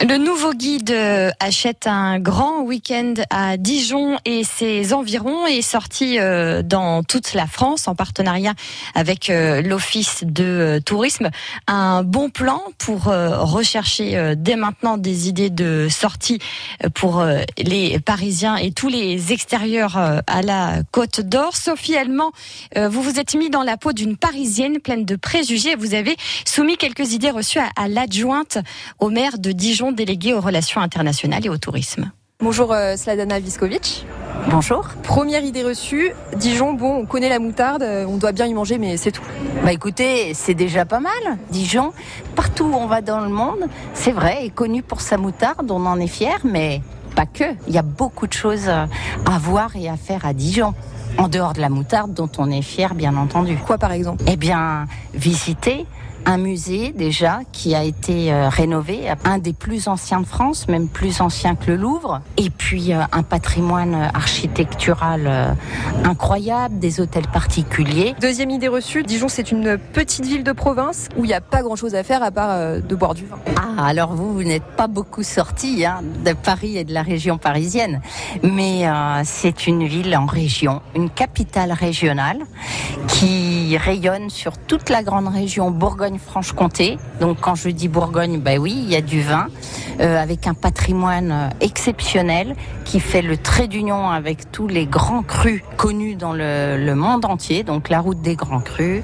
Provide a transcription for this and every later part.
Le nouveau guide euh, achète un grand week-end à Dijon et ses environs est sorti euh, dans toute la France en partenariat avec euh, l'Office de tourisme. Un bon plan pour rechercher dès maintenant des idées de sortie pour les Parisiens et tous les extérieurs à la Côte d'Or. Sophie Allemand, vous vous êtes mis dans la peau d'une Parisienne pleine de préjugés. Vous avez soumis quelques idées reçues à l'adjointe au maire de Dijon délégué aux relations internationales et au tourisme. Bonjour euh, Sladana Viskovic. Bonjour. Première idée reçue, Dijon, bon, on connaît la moutarde, euh, on doit bien y manger, mais c'est tout. Bah écoutez, c'est déjà pas mal. Dijon, partout où on va dans le monde, c'est vrai, est connu pour sa moutarde, on en est fier, mais pas que. Il y a beaucoup de choses à voir et à faire à Dijon. En dehors de la moutarde, dont on est fier, bien entendu. Quoi par exemple? Eh bien, visiter un musée déjà qui a été euh, rénové, un des plus anciens de France, même plus ancien que le Louvre, et puis euh, un patrimoine architectural euh, incroyable, des hôtels particuliers. Deuxième idée reçue, Dijon c'est une petite ville de province où il n'y a pas grand-chose à faire à part de boire du vin. Ah, alors vous, vous n'êtes pas beaucoup sorti hein, de Paris et de la région parisienne, mais c'est une ville en région, une capitale régionale qui rayonne sur toute la grande région Bourgogne-Franche-Comté. Donc quand je dis Bourgogne, ben oui, il y a du vin euh, avec un patrimoine euh, exceptionnel qui fait le trait d'union avec tous les grands crus connus dans le, monde entier. Donc la route des grands crus,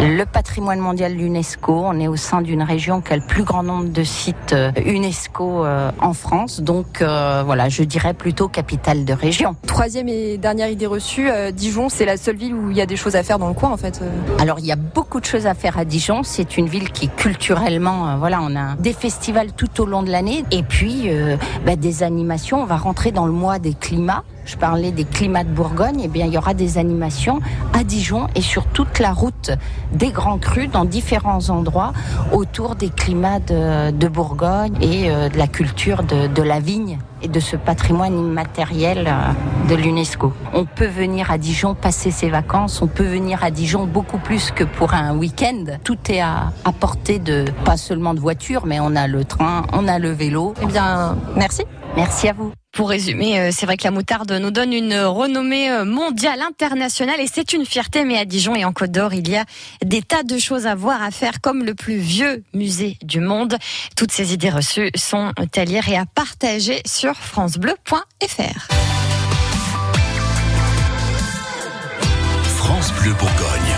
le patrimoine mondial de l'UNESCO. On est au sein d'une région qui a le plus grand nombre de sites euh, UNESCO en France. Donc voilà, je dirais plutôt capitale de région. Troisième et dernière idée reçue, Dijon, c'est la seule ville où il y a des choses à faire dans le coin en fait. Alors il y a beaucoup de choses à faire à Dijon. C'est une ville qui culturellement, voilà, on a des festivals tout au long de l'année et puis bah, des animations. On va rentrer dans le mois des climats. Je parlais des climats de Bourgogne. Eh bien, il y aura des animations à Dijon et sur toute la route des Grands Crus dans différents endroits autour des climats de, Bourgogne et euh, de la culture de, la vigne et de ce patrimoine immatériel euh, de l'UNESCO. On peut venir à Dijon passer ses vacances, on peut venir à Dijon beaucoup plus que pour un week-end. Tout est à, à portée de, pas seulement de voiture, mais on a le train, on a le vélo. Eh bien, merci. Merci à vous. Pour résumer, euh, c'est vrai que la moutarde nous donne une renommée euh, mondiale, internationale, et c'est une fierté. Mais à Dijon et en Côte d'Or, il y a des tas de choses à voir, à faire, comme le plus vieux musée du monde. Toutes ces idées reçues sont à lire et à partager sur francebleu.fr. France Bleu Bourgogne.